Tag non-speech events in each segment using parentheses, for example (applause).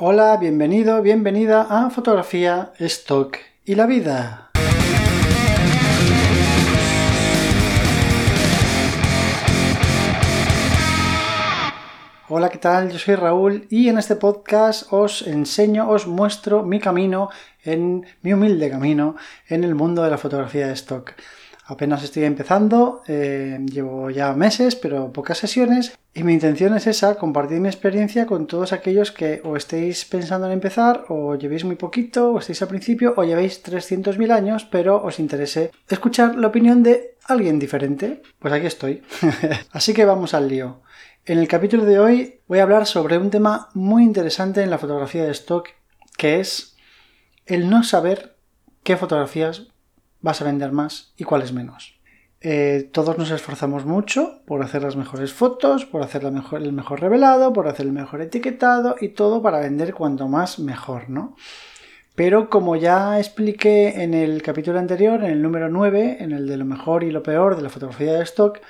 Hola, bienvenido, bienvenida a Fotografía, Stock y la Vida. Hola, ¿qué tal? Yo soy Raúl y en este podcast os enseño, os muestro mi camino, en mi humilde camino en el mundo de la fotografía de stock. Apenas estoy empezando, eh, llevo ya meses, pero pocas sesiones, y mi intención es esa, compartir mi experiencia con todos aquellos que o estéis pensando en empezar, o llevéis muy poquito, o estéis al principio, o llevéis 300.000 años, pero os interese escuchar la opinión de alguien diferente. Pues aquí estoy. (laughs) Así que vamos al lío. En el capítulo de hoy voy a hablar sobre un tema muy interesante en la fotografía de stock, que es el no saber qué fotografías vas a vender más y cuáles menos. Eh, todos nos esforzamos mucho por hacer las mejores fotos, por hacer el mejor revelado, por hacer el mejor etiquetado y todo para vender cuanto más mejor, ¿no? Pero como ya expliqué en el capítulo anterior, en el número 9, en el de lo mejor y lo peor de la fotografía de stock,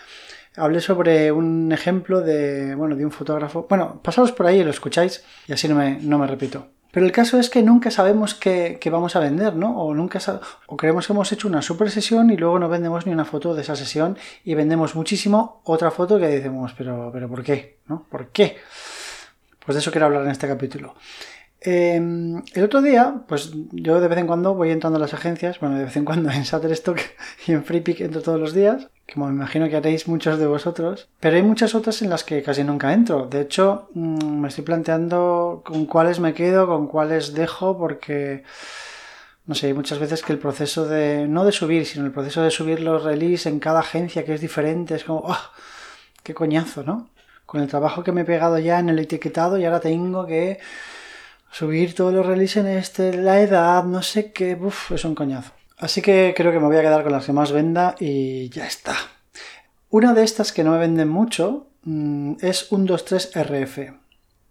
hablé sobre un ejemplo de, bueno, de un fotógrafo. Bueno, pasaos por ahí y lo escucháis y así no me, no me repito. Pero el caso es que nunca sabemos qué, vamos a vender, ¿no? O, nunca o creemos que hemos hecho una super sesión y luego no vendemos ni una foto de esa sesión y vendemos muchísimo otra foto que decimos, pero, pero ¿por qué? ¿No? ¿Por qué? Pues de eso quiero hablar en este capítulo. Em, el otro día, pues yo de vez en cuando voy entrando a las agencias, bueno, de vez en cuando en Shutterstock (laughs) y en FreePick entro todos los días, como me imagino que haréis muchos de vosotros, pero hay muchas otras en las que casi nunca entro. De hecho, mm, me estoy planteando con cuáles me quedo, con cuáles dejo, porque no sé, hay muchas veces que el proceso de, no de subir, sino el proceso de subir los release en cada agencia que es diferente, es como, ¡oh! ¡Qué coñazo, ¿no? Con el trabajo que me he pegado ya en el etiquetado y ahora tengo que subir todos los releases en este, la edad, no sé qué, uff, es un coñazo. Así que creo que me voy a quedar con las que más venda y ya está. Una de estas que no me venden mucho mm, es un 23 RF.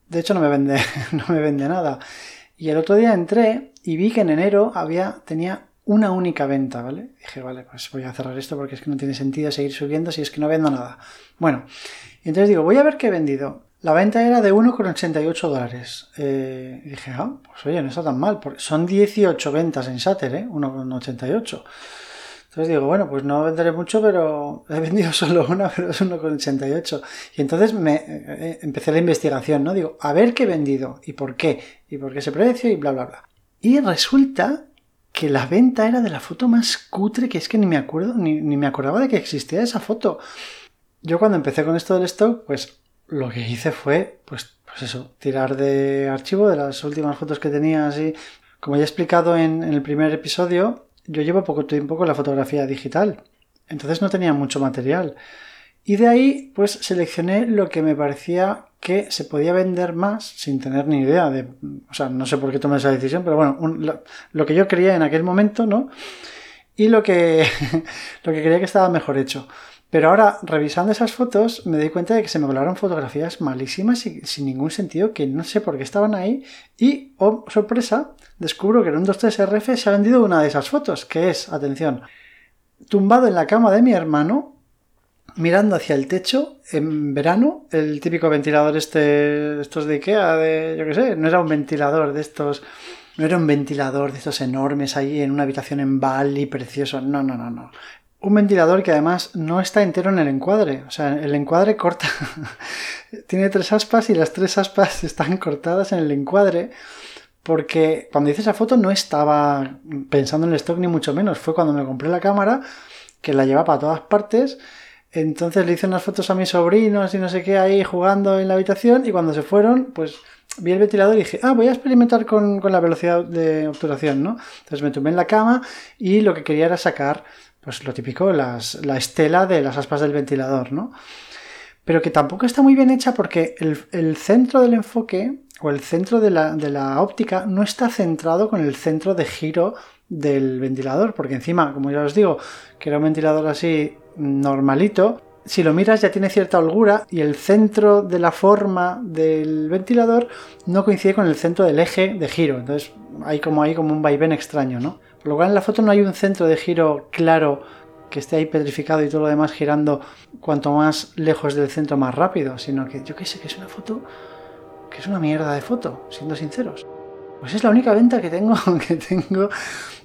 De hecho no me vende, (laughs) no me vende nada. Y el otro día entré y vi que en enero había, tenía una única venta, ¿vale? Dije, vale, pues voy a cerrar esto porque es que no tiene sentido seguir subiendo si es que no vendo nada. Bueno, entonces digo, voy a ver qué he vendido. La venta era de 1,88 dólares. Eh, dije, ah, pues oye, no está tan mal. Porque son 18 ventas en Shatter, ¿eh? 1,88. Entonces digo, bueno, pues no venderé mucho, pero he vendido (laughs) solo una, pero es 1,88. Y entonces me eh, empecé la investigación, ¿no? Digo, a ver qué he vendido y por qué, y por qué ese precio y bla, bla, bla. Y resulta que la venta era de la foto más cutre que es que ni me acuerdo, ni, ni me acordaba de que existía esa foto. Yo cuando empecé con esto del stock, pues lo que hice fue, pues, pues eso, tirar de archivo de las últimas fotos que tenía así. Como ya he explicado en, el primer episodio, yo llevo poco tiempo con la fotografía digital. Entonces no tenía mucho material. Y de ahí, pues seleccioné lo que me parecía que se podía vender más sin tener ni idea de. O sea, no sé por qué tomé esa decisión, pero bueno, lo, lo, que yo quería en aquel momento, ¿no? Y lo que, (laughs) lo que creía que estaba mejor hecho. Pero ahora, revisando esas fotos, me di cuenta de que se me volaron fotografías malísimas y sin ningún sentido, que no sé por qué estaban ahí. Y, oh, sorpresa, descubro que en un 23RF se ha vendido una de esas fotos, que es, atención, tumbado en la cama de mi hermano, mirando hacia el techo en verano, el típico ventilador este, estos de Ikea, de, yo qué sé, no era un ventilador de estos, no era un ventilador de estos enormes ahí en una habitación en Bali precioso, no, no, no, no. Un ventilador que además no está entero en el encuadre. O sea, el encuadre corta. (laughs) Tiene tres aspas y las tres aspas (laughs) están cortadas en el encuadre. Porque cuando hice esa foto no estaba pensando en el stock ni mucho menos. Fue cuando me compré la cámara, que la llevaba a todas partes. Entonces le hice unas fotos a mis sobrinos y no sé qué ahí jugando en la habitación. Y cuando se fueron, pues vi el ventilador y dije, ah, voy a experimentar con, con la velocidad de obturación, ¿no? Entonces me tumbé en la cama y lo que quería era sacar pues lo típico, las, la estela de las aspas del ventilador, ¿no? Pero que tampoco está muy bien hecha porque el, centro del enfoque o el centro de la, óptica no está centrado con el centro de giro del ventilador, porque encima, como ya os digo, que era un ventilador así normalito, si lo miras ya tiene cierta holgura y el centro de la forma del ventilador no coincide con el centro del eje de giro. Entonces hay como, hay como un vaivén extraño, ¿no? Lo cual en la foto no hay un centro de giro claro que esté ahí petrificado y todo lo demás girando cuanto más lejos del centro más rápido, sino que yo qué sé que es una foto que es una mierda de foto, siendo sinceros. Pues es la única venta que tengo, (laughs) que tengo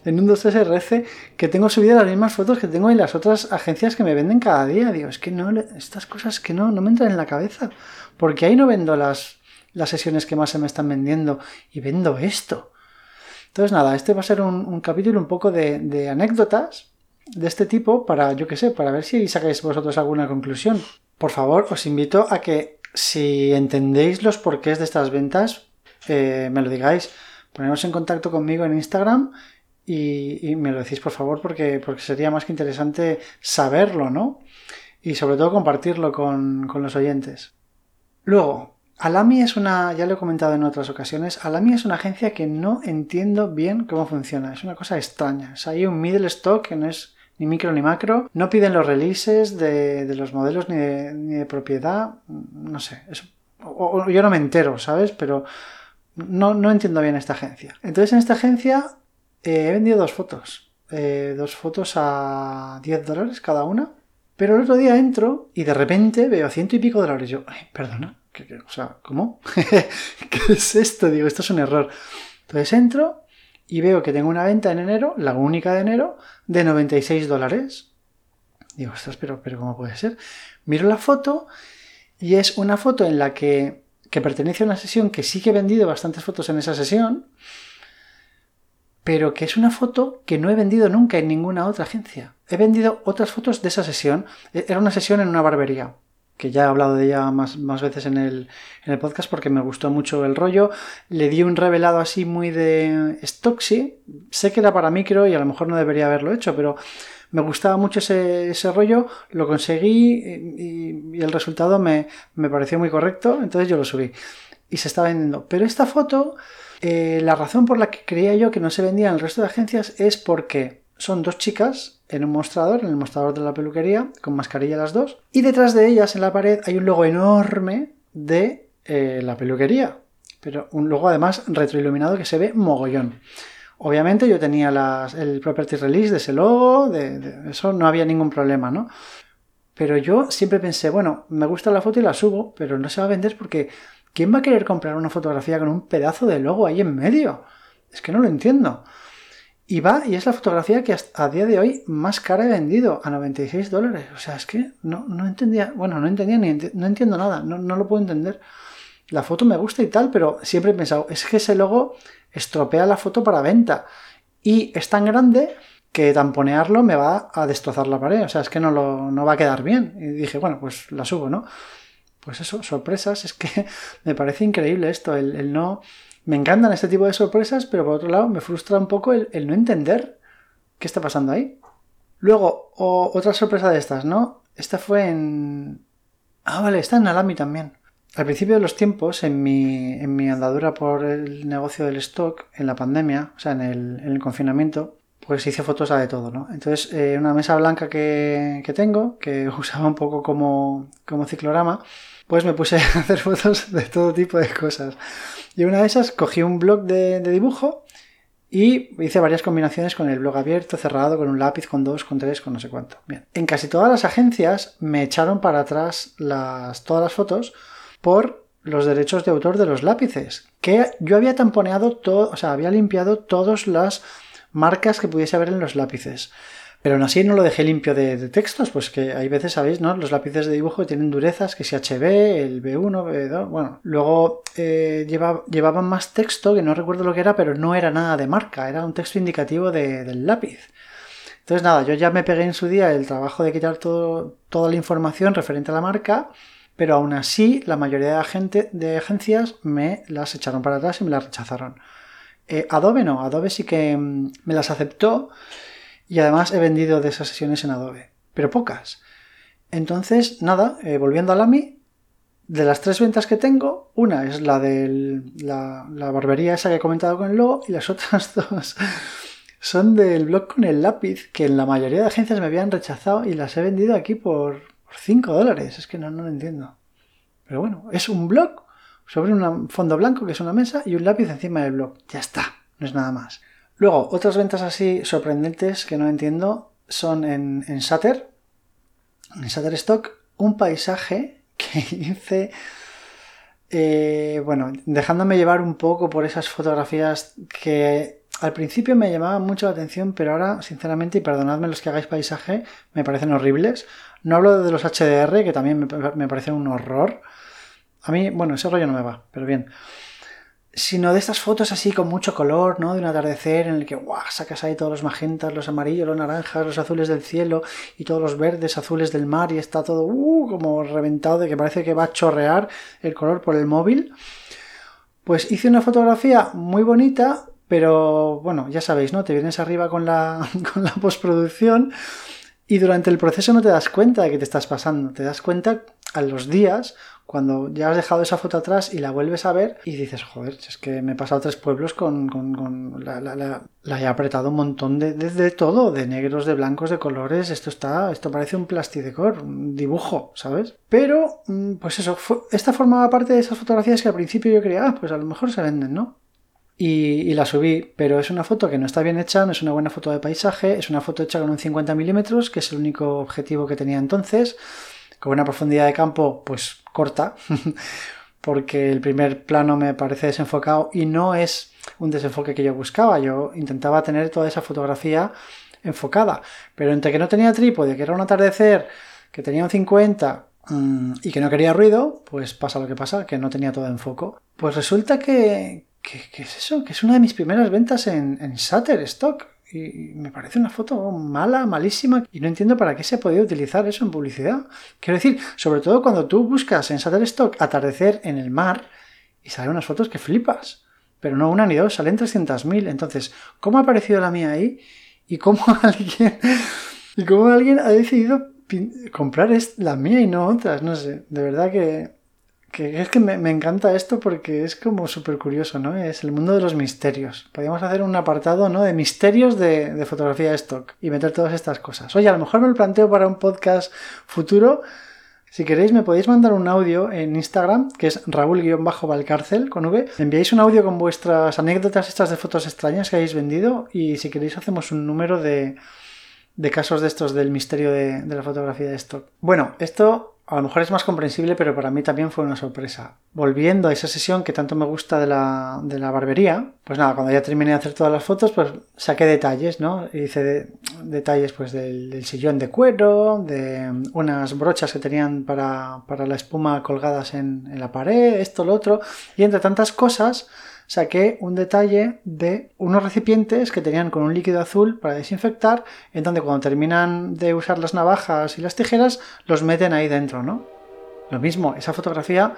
en un 23RC, que tengo subidas las mismas fotos que tengo en las otras agencias que me venden cada día. Digo, es que no, estas cosas que no, no me entran en la cabeza. Porque ahí no vendo las, las sesiones que más se me están vendiendo y vendo esto. Entonces nada, este va a ser un, capítulo un poco de, anécdotas de este tipo para, yo qué sé, para ver si sacáis vosotros alguna conclusión. Por favor, os invito a que si entendéis los porqués de estas ventas, eh, me lo digáis. Poneros en contacto conmigo en Instagram y, me lo decís por favor porque, porque sería más que interesante saberlo, ¿no? Y sobre todo compartirlo con, con los oyentes. Luego, Alami es una, ya lo he comentado en otras ocasiones, Alami es una agencia que no entiendo bien cómo funciona. Es una cosa extraña. Es ahí un middle stock que no es ni micro ni macro. No piden los releases de, de los modelos ni de, propiedad. No sé. o, yo no me entero, ¿sabes? Pero no, entiendo bien esta agencia. Entonces en esta agencia eh, he vendido dos fotos. Eh, dos fotos a 10 dólares cada una. Pero el otro día entro y de repente veo ciento y pico dólares. Yo, perdona, ¿cómo? (laughs) ¿Qué es esto? Digo, esto es un error. Entonces entro y veo que tengo una venta en enero, la única de enero, de 96 dólares. Digo, ostras, pero, pero ¿cómo puede ser? Miro la foto y es una foto en la que que pertenece a una sesión que sí que he vendido bastantes fotos en esa sesión, pero que es una foto que no he vendido nunca en ninguna otra agencia. He vendido otras fotos de esa sesión. E, era una sesión en una barbería, que ya he hablado de ella más, más veces en el, en el, podcast porque me gustó mucho el rollo. Le di un revelado así muy de Stoxy. Sé que era para micro y a lo mejor no debería haberlo hecho, pero me gustaba mucho ese, rollo, lo conseguí y, el resultado me, pareció muy correcto, entonces yo lo subí y se está vendiendo. Pero esta foto, eh, la razón por la que creía yo que no se vendía en el resto de agencias es porque son dos chicas en un mostrador, en el mostrador de la peluquería, con mascarilla las dos, y detrás de ellas en la pared hay un logo enorme de eh, la peluquería, pero un logo además retroiluminado que se ve mogollón. Obviamente yo tenía el property release de ese logo, de, eso no había ningún problema, ¿no? Pero yo siempre pensé, bueno, me gusta la foto y la subo, pero no se va a vender porque ¿quién va a querer comprar una fotografía con un pedazo de logo ahí en medio? Es que no lo entiendo. Y va, y es la fotografía que a día de hoy más cara he vendido, a 96 dólares. O sea, es que no, no entendía, bueno, no entendía ni no entiendo nada, no, no lo puedo entender. La foto me gusta y tal, pero siempre he pensado, es que ese logo estropea la foto para venta. Y es tan grande que tamponearlo me va a destrozar la pared. O sea, es que no, lo, no va a quedar bien. Y dije, bueno, pues la subo, ¿no? Pues eso, sorpresas. Es que (laughs) me parece increíble esto, el, no... Me encantan este tipo de sorpresas, pero por otro lado me frustra un poco el, no entender qué está pasando ahí. Luego, otra sorpresa de estas, ¿no? Esta fue en... Ah, vale, está en Alami también. Al principio de los tiempos, en mi, en mi andadura por el negocio del stock, en la pandemia, o sea, en el, en el confinamiento, pues hice fotos a de todo, ¿no? Entonces, eh, una mesa blanca que, que, tengo, que (laughs) usaba un poco como, como ciclorama, pues me puse (laughs) a hacer fotos de todo tipo de cosas. Y una de esas cogí un blog de, dibujo y hice varias combinaciones con el blog abierto, cerrado, con un lápiz, con dos, con tres, con no sé cuánto. Bien. En casi todas las agencias me echaron para atrás todas las fotos por los derechos de autor de los lápices, que yo había tamponeado todo, o sea, había limpiado todas las marcas que pudiese haber en los lápices. Pero aún así no lo dejé limpio de, textos, pues que hay veces, ¿sabéis? ¿no? Los lápices de dibujo tienen durezas, que si HB, el B1, B2, bueno. Luego eh, llevaban más texto, que no recuerdo lo que era, pero no era nada de marca, era un texto indicativo del lápiz. Entonces nada, yo ya me pegué en su día el trabajo de quitar toda la información referente a la marca pero aún así la mayoría de, de agencias me las echaron para atrás y me las rechazaron. Eh, Adobe no, Adobe sí que mm, me las aceptó y además he vendido de esas sesiones en Adobe, pero pocas. Entonces, nada, eh, volviendo a Lami, de las tres ventas que tengo, una es la de la, barbería esa que he comentado con el logo y las (laughs) otras dos son del blog con el lápiz que en la mayoría de agencias me habían rechazado y las he vendido aquí por, 5 dólares, es que no, no lo entiendo. Pero bueno, es un blog sobre un fondo blanco que es una mesa y un lápiz encima del blog. Ya está, no es nada más. Luego, otras ventas así sorprendentes que no entiendo son en, en Shutter, en Shutterstock, un paisaje (laughs) que hice eh, bueno, dejándome llevar un poco por esas fotografías que al principio me llamaban mucho la atención, pero ahora, sinceramente, y perdonadme los que hagáis paisaje, me parecen horribles. No hablo de los HDR, que también me, me parecen un horror. A mí, bueno, ese rollo no me va, pero bien sino de estas fotos así con mucho color, ¿no? De un atardecer en el que ¡guau! sacas ahí todos los magentas, los amarillos, los naranjas, los azules del cielo y todos los verdes, azules del mar y está todo ¡uh! como reventado de que parece que va a chorrear el color por el móvil. Pues hice una fotografía muy bonita, pero bueno, ya sabéis, ¿no? Te vienes arriba con la, (laughs) con la postproducción y durante el proceso no te das cuenta de que te estás pasando, te das cuenta a los días cuando ya has dejado esa foto atrás y la vuelves a ver y dices, joder, es que me he pasado tres pueblos con, con, la, la, la, he apretado un montón de, de, todo, de negros, de blancos, de colores, esto está, esto parece un plastidecor, un dibujo, ¿sabes? Pero, mm, pues eso, esta formaba parte de esas fotografías que al principio yo creía, ah, pues a lo mejor se venden, ¿no? Y, y, la subí, pero es una foto que no está bien hecha, no es una buena foto de paisaje, es una foto hecha con un 50 milímetros, que es el único objetivo que tenía entonces con una profundidad de campo pues corta, (laughs) porque el primer plano me parece desenfocado y no es un desenfoque que yo buscaba, yo intentaba tener toda esa fotografía enfocada, pero entre que no tenía trípode, que era un atardecer, que tenía un 50 mm, y que no quería ruido, pues pasa lo que pasa, que no tenía todo enfoco. Pues resulta que, que, es eso, que es una de mis primeras ventas en, en Shutterstock y me parece una foto mala, malísima, y no entiendo para qué se ha podido utilizar eso en publicidad. Quiero decir, sobre todo cuando tú buscas en Shutterstock atardecer en el mar y salen unas fotos que flipas. Pero no una ni dos, salen 300.000. Entonces, ¿cómo ha aparecido la mía ahí? ¿Y cómo (laughs) alguien, y cómo alguien ha decidido comprar la mía y no otras? No sé, de verdad que que es que me, encanta esto porque es como súper curioso, ¿no? Es el mundo de los misterios. Podríamos hacer un apartado, ¿no? De misterios de, fotografía de stock y meter todas estas cosas. Oye, a lo mejor me lo planteo para un podcast futuro. Si queréis, me podéis mandar un audio en Instagram, que es Raúl-Valcárcel con V. enviáis un audio con vuestras anécdotas estas de fotos extrañas que habéis vendido y si queréis hacemos un número de, de casos de estos del misterio de, de la fotografía de stock. Bueno, esto a lo mejor es más comprensible, pero para mí también fue una sorpresa. Volviendo a esa sesión que tanto me gusta de la, barbería, pues nada, cuando ya terminé de hacer todas las fotos, pues saqué detalles, ¿no? Hice detalles pues del, sillón de cuero, de unas brochas que tenían para, para la espuma colgadas en, en la pared, esto, lo otro, y entre tantas cosas, saqué un detalle de unos recipientes que tenían con un líquido azul para desinfectar, en donde cuando terminan de usar las navajas y las tijeras, los meten ahí dentro, ¿no? Lo mismo, esa fotografía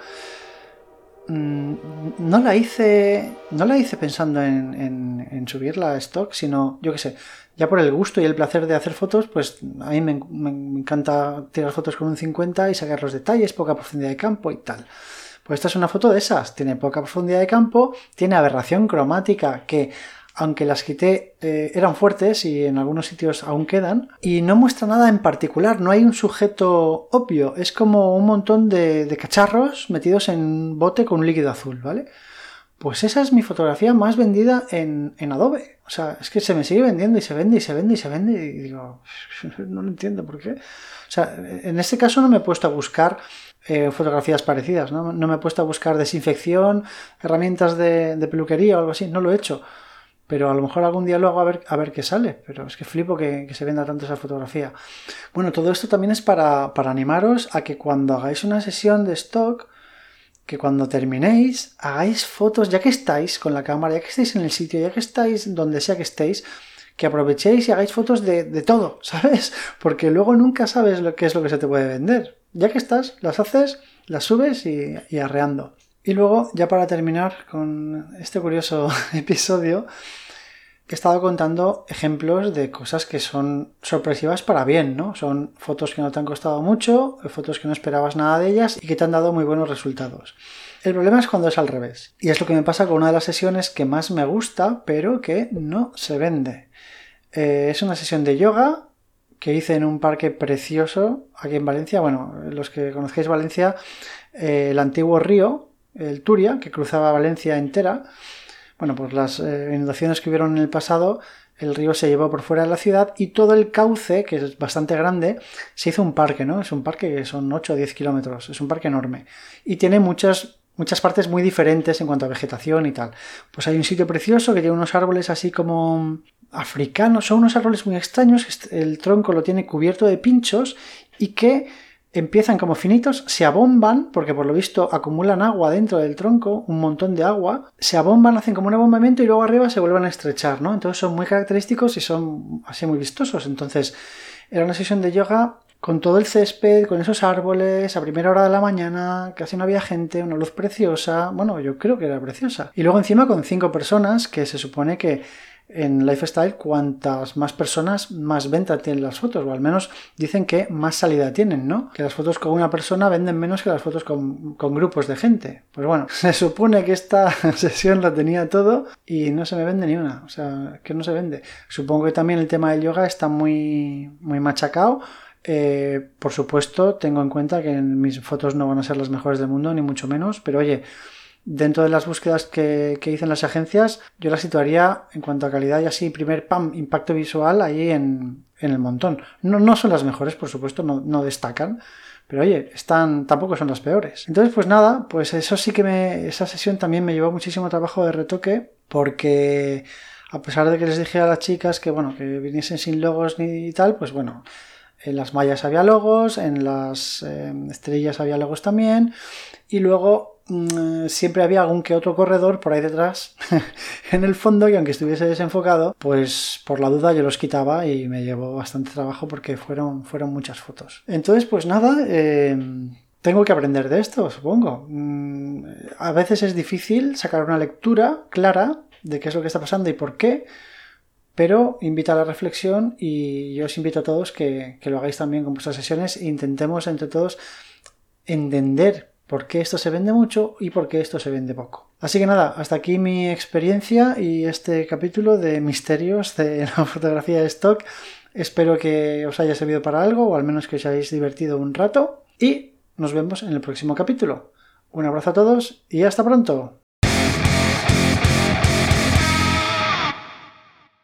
mm, no la hice. No la hice pensando en, subirla a stock, sino, yo qué sé, ya por el gusto y el placer de hacer fotos, pues a mí me, me encanta tirar fotos con un 50 y sacar los detalles, poca profundidad de campo y tal. Pues esta es una foto de esas. Tiene poca profundidad de campo, tiene aberración cromática que aunque las quité eh, eran fuertes y en algunos sitios aún quedan, y no muestra nada en particular, no hay un sujeto obvio, es como un montón de, cacharros metidos en bote con un líquido azul, ¿vale? Pues esa es mi fotografía más vendida en, en, Adobe. O sea, es que se me sigue vendiendo y se vende y se vende y se vende y digo, (laughs) no lo entiendo por qué. O sea, en este caso no me he puesto a buscar eh, fotografías parecidas. ¿no? me he puesto a buscar desinfección, herramientas de, peluquería o algo así. No lo he hecho. Pero a lo mejor algún día lo hago a ver, a ver qué sale. Pero es que flipo que, se venda tanto esa fotografía. Bueno, todo esto también es para, para animaros a que cuando hagáis una sesión de stock, que cuando terminéis, hagáis fotos, ya que estáis con la cámara, ya que estáis en el sitio, ya que estáis donde sea que estéis, que aprovechéis y hagáis fotos de, de todo, (laughs) ¿sabes? Porque luego nunca sabes lo que es lo que se te puede vender. Ya que estás, las haces, las subes y, arreando. Y luego, ya para terminar con este curioso (laughs) episodio, he estado contando ejemplos de cosas que son sorpresivas para bien, ¿no? Son fotos que no te han costado mucho, fotos que no esperabas nada de ellas y que te han dado muy buenos resultados. El problema es cuando es al revés. Y es lo que me pasa con una de las sesiones que más me gusta, pero que no se vende. Eh, es una sesión de yoga que hice en un parque precioso aquí en Valencia. Bueno, los que conozcáis Valencia, eh, el antiguo río, el Turia, que cruzaba Valencia entera. Bueno, pues las eh, inundaciones que hubieron en el pasado, el río se llevó por fuera de la ciudad y todo el cauce, que es bastante grande, se hizo un parque, ¿no? Es un parque que son 8 o 10 kilómetros, es un parque enorme. Y tiene muchas muchas partes muy diferentes en cuanto a vegetación y tal. Pues hay un sitio precioso que tiene unos árboles así como africanos, son unos árboles muy extraños, el tronco lo tiene cubierto de pinchos y que empiezan como finitos, se abomban, porque por lo visto acumulan agua dentro del tronco, un montón de agua, se abomban, hacen como un abombamiento y luego arriba se vuelven a estrechar, ¿no? Entonces son muy característicos y son así muy vistosos. Entonces era una sesión de yoga con todo el césped, con esos árboles, a primera hora de la mañana, casi no había gente, una luz preciosa, bueno, yo creo que era preciosa. Y luego encima con cinco personas, que se supone que en Lifestyle cuantas más personas más venta tienen las fotos, o al menos dicen que más salida tienen, ¿no? Que las fotos con una persona venden menos que las fotos con, grupos de gente. Pues bueno, (laughs) se supone que esta (laughs) sesión la tenía todo y no se me vende ni una, o sea, que no se vende. Supongo que también el tema del yoga está muy, muy machacado. Eh, por supuesto, tengo en cuenta que mis fotos no van a ser las mejores del mundo, ni mucho menos, pero oye, dentro de las búsquedas que, que, hice en las agencias, yo la situaría en cuanto a calidad y así, primer pam, impacto visual ahí en, el montón. No, no, son las mejores, por supuesto, no, destacan. Pero oye, están, tampoco son las peores. Entonces, pues nada, pues eso sí que me. Esa sesión también me llevó muchísimo trabajo de retoque. Porque a pesar de que les dije a las chicas que bueno, que viniesen sin logos ni tal, pues bueno, en las mallas había logos, en las eh, estrellas había logos también. Y luego Mm, siempre había algún que otro corredor por ahí detrás (laughs) en el fondo y aunque estuviese desenfocado, pues por la duda yo los quitaba y me llevó bastante trabajo porque fueron, fueron muchas fotos. Entonces, pues nada, em, tengo que aprender de esto, supongo. Mm, a veces es difícil sacar una lectura clara de qué es lo que está pasando y por qué, pero invita a la reflexión y yo os invito a todos que, que lo hagáis también con vuestras sesiones e intentemos entre todos entender por qué esto se vende mucho y por qué esto se vende poco. Así que nada, hasta aquí mi experiencia y este capítulo de misterios de (laughs) la fotografía de stock. Espero que os haya servido para algo o al menos que os hayáis divertido un rato y nos vemos en el próximo capítulo. Un abrazo a todos y hasta pronto.